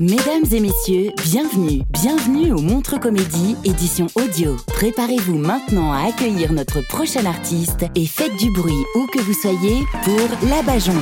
Mesdames et messieurs, bienvenue, bienvenue au Montre Comédie, édition audio. Préparez-vous maintenant à accueillir notre prochain artiste et faites du bruit où que vous soyez pour La Bajon.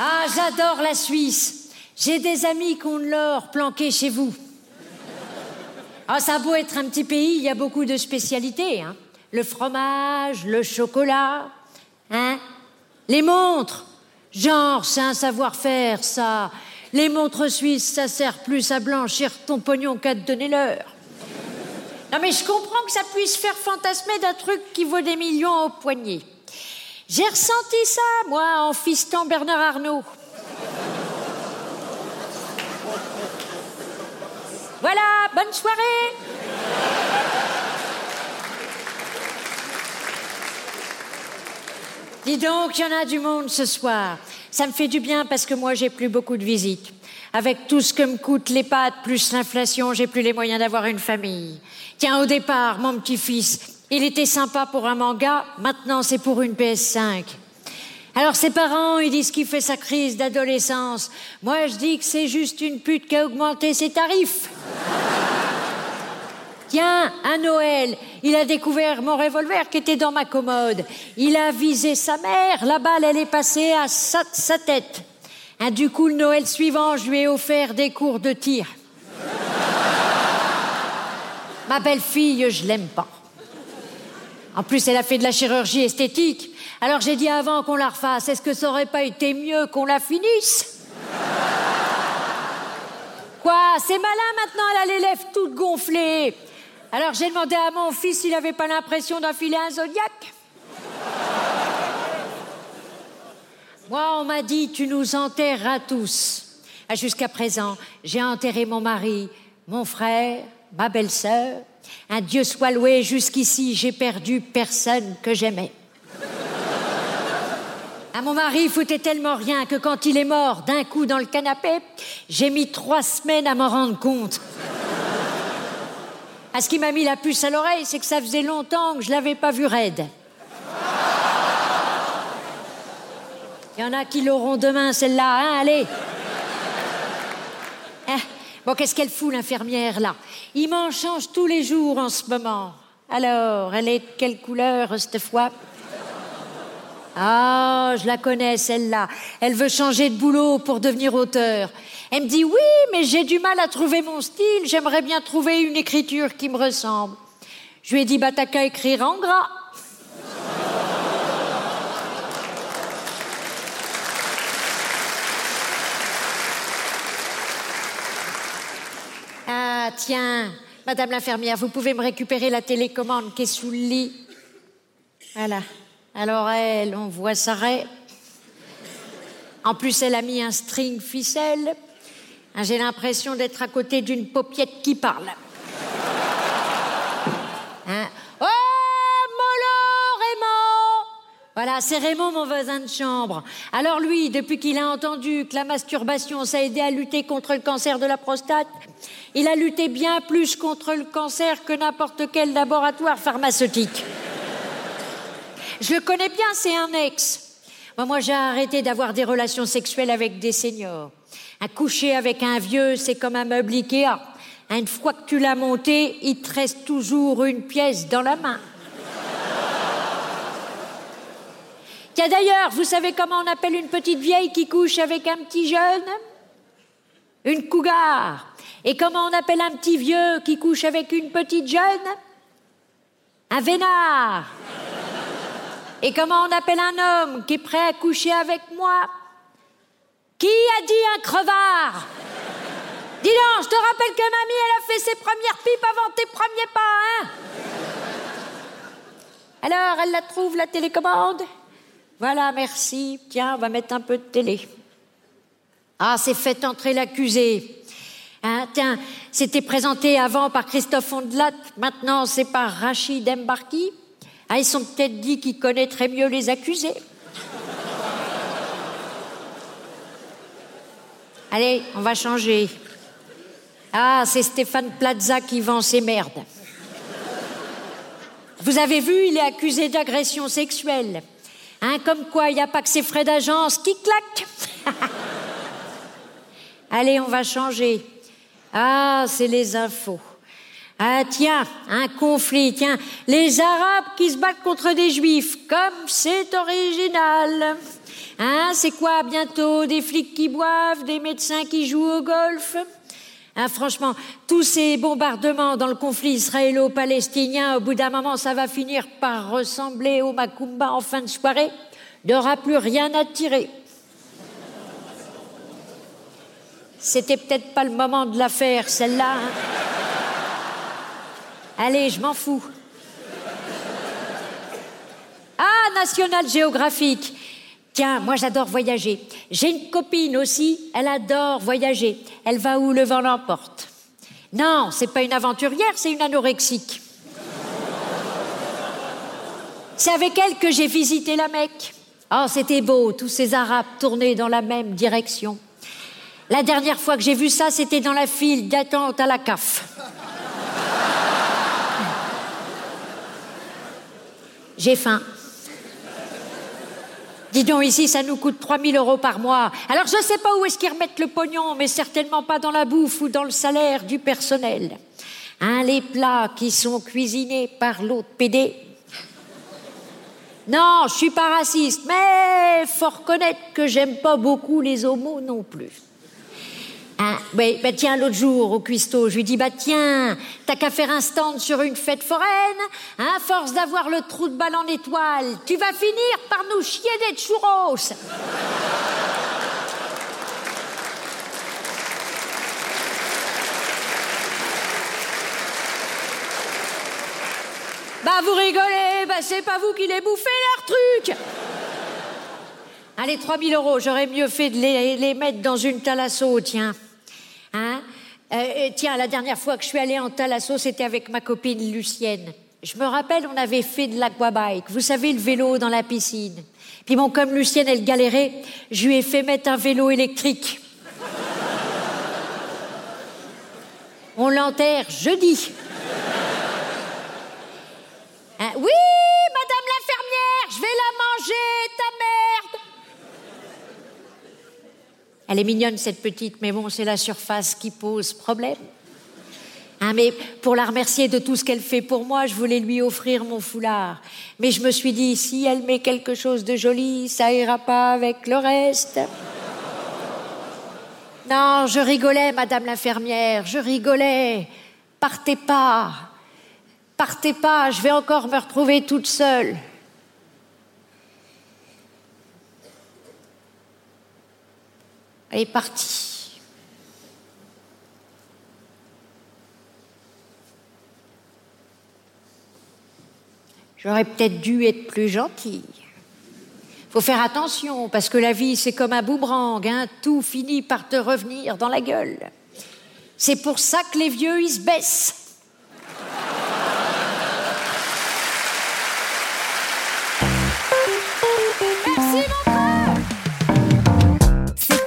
Ah, j'adore la Suisse. J'ai des amis qui ont de planqué chez vous. Ah, ça a beau être un petit pays, il y a beaucoup de spécialités. Hein. Le fromage, le chocolat, hein. Les montres. Genre, c'est un savoir-faire, ça. Les montres suisses, ça sert plus à blanchir ton pognon qu'à te donner l'heure. Non mais je comprends que ça puisse faire fantasmer d'un truc qui vaut des millions au poignet. J'ai ressenti ça, moi, en fistant Bernard Arnault. Voilà, bonne soirée Dis donc, il y en a du monde ce soir. Ça me fait du bien parce que moi, j'ai plus beaucoup de visites. Avec tout ce que me coûtent les pâtes plus l'inflation, j'ai plus les moyens d'avoir une famille. Tiens, au départ, mon petit-fils, il était sympa pour un manga, maintenant c'est pour une PS5. Alors ses parents, ils disent qu'il fait sa crise d'adolescence. Moi, je dis que c'est juste une pute qui a augmenté ses tarifs. Tiens, à Noël, il a découvert mon revolver qui était dans ma commode. Il a visé sa mère, la balle, elle est passée à sa, tête. Hein, du coup, le Noël suivant, je lui ai offert des cours de tir. Ma belle-fille, je l'aime pas. En plus, elle a fait de la chirurgie esthétique. Alors j'ai dit avant qu'on la refasse, est-ce que ça aurait pas été mieux qu'on la finisse? Quoi? C'est malin maintenant, elle a les lèvres toutes gonflées. Alors j'ai demandé à mon fils s'il avait pas l'impression d'enfiler un zodiaque. Moi, on m'a dit, tu nous enterreras tous. Ah, Jusqu'à présent, j'ai enterré mon mari, mon frère, ma belle-sœur. Un Dieu soit loué, jusqu'ici, j'ai perdu personne que j'aimais. À mon mari foutait tellement rien que quand il est mort d'un coup dans le canapé, j'ai mis trois semaines à m'en rendre compte. À ce qui m'a mis la puce à l'oreille, c'est que ça faisait longtemps que je l'avais pas vu raide. Il y en a qui l'auront demain, celle-là, hein, allez. Bon, qu'est-ce qu'elle fout, l'infirmière, là? Il m'en change tous les jours en ce moment. Alors, elle est de quelle couleur, cette fois? Ah, je la connais, celle-là. Elle veut changer de boulot pour devenir auteur. Elle me dit, oui, mais j'ai du mal à trouver mon style. J'aimerais bien trouver une écriture qui me ressemble. Je lui ai dit, bah, t'as qu'à écrire en gras. Ah, tiens, Madame l'infirmière, vous pouvez me récupérer la télécommande qui est sous le lit. Voilà. Alors elle, on voit sa. En plus, elle a mis un string ficelle. Ah, J'ai l'impression d'être à côté d'une paupiette qui parle. Hein? Voilà, c'est Raymond, mon voisin de chambre. Alors lui, depuis qu'il a entendu que la masturbation, ça aidait à lutter contre le cancer de la prostate, Il a lutté bien plus contre le cancer que n'importe quel laboratoire pharmaceutique. Je le connais bien, c'est un ex. Moi, j'ai arrêté d'avoir des relations sexuelles avec des seniors. Un coucher avec un vieux, c'est comme un meuble Ikea. Une fois que tu l'as monté, il te reste toujours une pièce dans la main. Tiens d'ailleurs, vous savez comment on appelle une petite vieille qui couche avec un petit jeune? Une cougar. Et comment on appelle un petit vieux qui couche avec une petite jeune? Un vénard. Et comment on appelle un homme qui est prêt à coucher avec moi? Qui a dit un crevard? Dis donc, je te rappelle que mamie, elle a fait ses premières pipes avant tes premiers pas, hein? Alors, elle la trouve, la télécommande? Voilà, merci. Tiens, on va mettre un peu de télé. Ah, c'est fait entrer l'accusé. Hein, tiens, c'était présenté avant par Christophe Ondelat, maintenant c'est par Rachid Embarki. Ah, ils sont peut-être dit qu'ils connaîtraient mieux les accusés. Allez, on va changer. Ah, c'est Stéphane Plaza qui vend ses merdes. Vous avez vu, il est accusé d'agression sexuelle. Hein, comme quoi, il n'y a pas que ses frais d'agence qui claquent. Allez, on va changer. Ah, c'est les infos. Ah tiens, un conflit, tiens, les Arabes qui se battent contre des Juifs, comme c'est original. Hein, c'est quoi bientôt Des flics qui boivent, des médecins qui jouent au golf? Hein, Franchement, tous ces bombardements dans le conflit israélo-palestinien, au bout d'un moment, ça va finir par ressembler au Macumba en fin de soirée. Il aura plus rien à tirer. C'était peut-être pas le moment de la faire, celle-là. Hein. Allez, je m'en fous. Ah, National Geographic. Tiens, moi j'adore voyager. J'ai une copine aussi, elle adore voyager. Elle va où le vent l'emporte? Non, c'est pas une aventurière, c'est une anorexique. C'est avec elle que j'ai visité la Mecque. Oh, c'était beau, tous ces Arabes tournés dans la même direction. La dernière fois que j'ai vu ça, c'était dans la file d'attente à la CAF. J'ai faim. Dis donc, ici, ça nous coûte 3000 euros par mois. Alors, je ne sais pas où est-ce qu'ils remettent le pognon, mais certainement pas dans la bouffe ou dans le salaire du personnel. Hein, les plats qui sont cuisinés par l'autre PD. Non, je suis pas raciste, mais faut reconnaître que j'aime pas beaucoup les homos non plus. Ah, bah, tiens, l'autre jour, au cuistot, je lui dis, bah tiens, t'as qu'à faire un stand sur une fête foraine, hein, force d'avoir le trou de balle en étoile, tu vas finir par nous chier des churros. Bah vous rigolez, bah c'est pas vous qui les bouffez leur truc Allez, 3000 euros, j'aurais mieux fait de les, mettre dans une thalasso, tiens. Euh, euh, tiens, la dernière fois que je suis allée en Thalasso, c'était avec ma copine Lucienne. Je me rappelle, on avait fait de l'aquabike, vous savez, le vélo dans la piscine. Puis bon, comme Lucienne, elle galérait, je lui ai fait mettre un vélo électrique. On l'enterre jeudi. Hein, oui, madame l'infirmière, je vais la manger, ta merde. Elle est mignonne, cette petite, mais bon, c'est la surface qui pose problème. Hein, mais pour la remercier de tout ce qu'elle fait pour moi, je voulais lui offrir mon foulard. Mais je me suis dit, si elle met quelque chose de joli, ça ira pas avec le reste. Non, je rigolais, madame l'infirmière, je rigolais. Partez pas. Partez pas, je vais encore me retrouver toute seule. Elle est partie. J'aurais peut-être dû être plus gentille. Faut faire attention parce que la vie c'est comme un boomerang, hein. tout finit par te revenir dans la gueule. C'est pour ça que les vieux ils se baissent.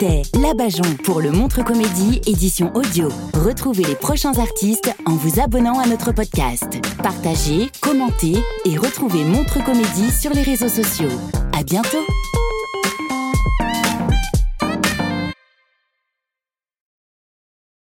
La Cabajon pour le Montre Comédie édition audio. Retrouvez les prochains artistes en vous abonnant à notre podcast. Partagez, commentez et retrouvez Montre Comédie sur les réseaux sociaux. À bientôt!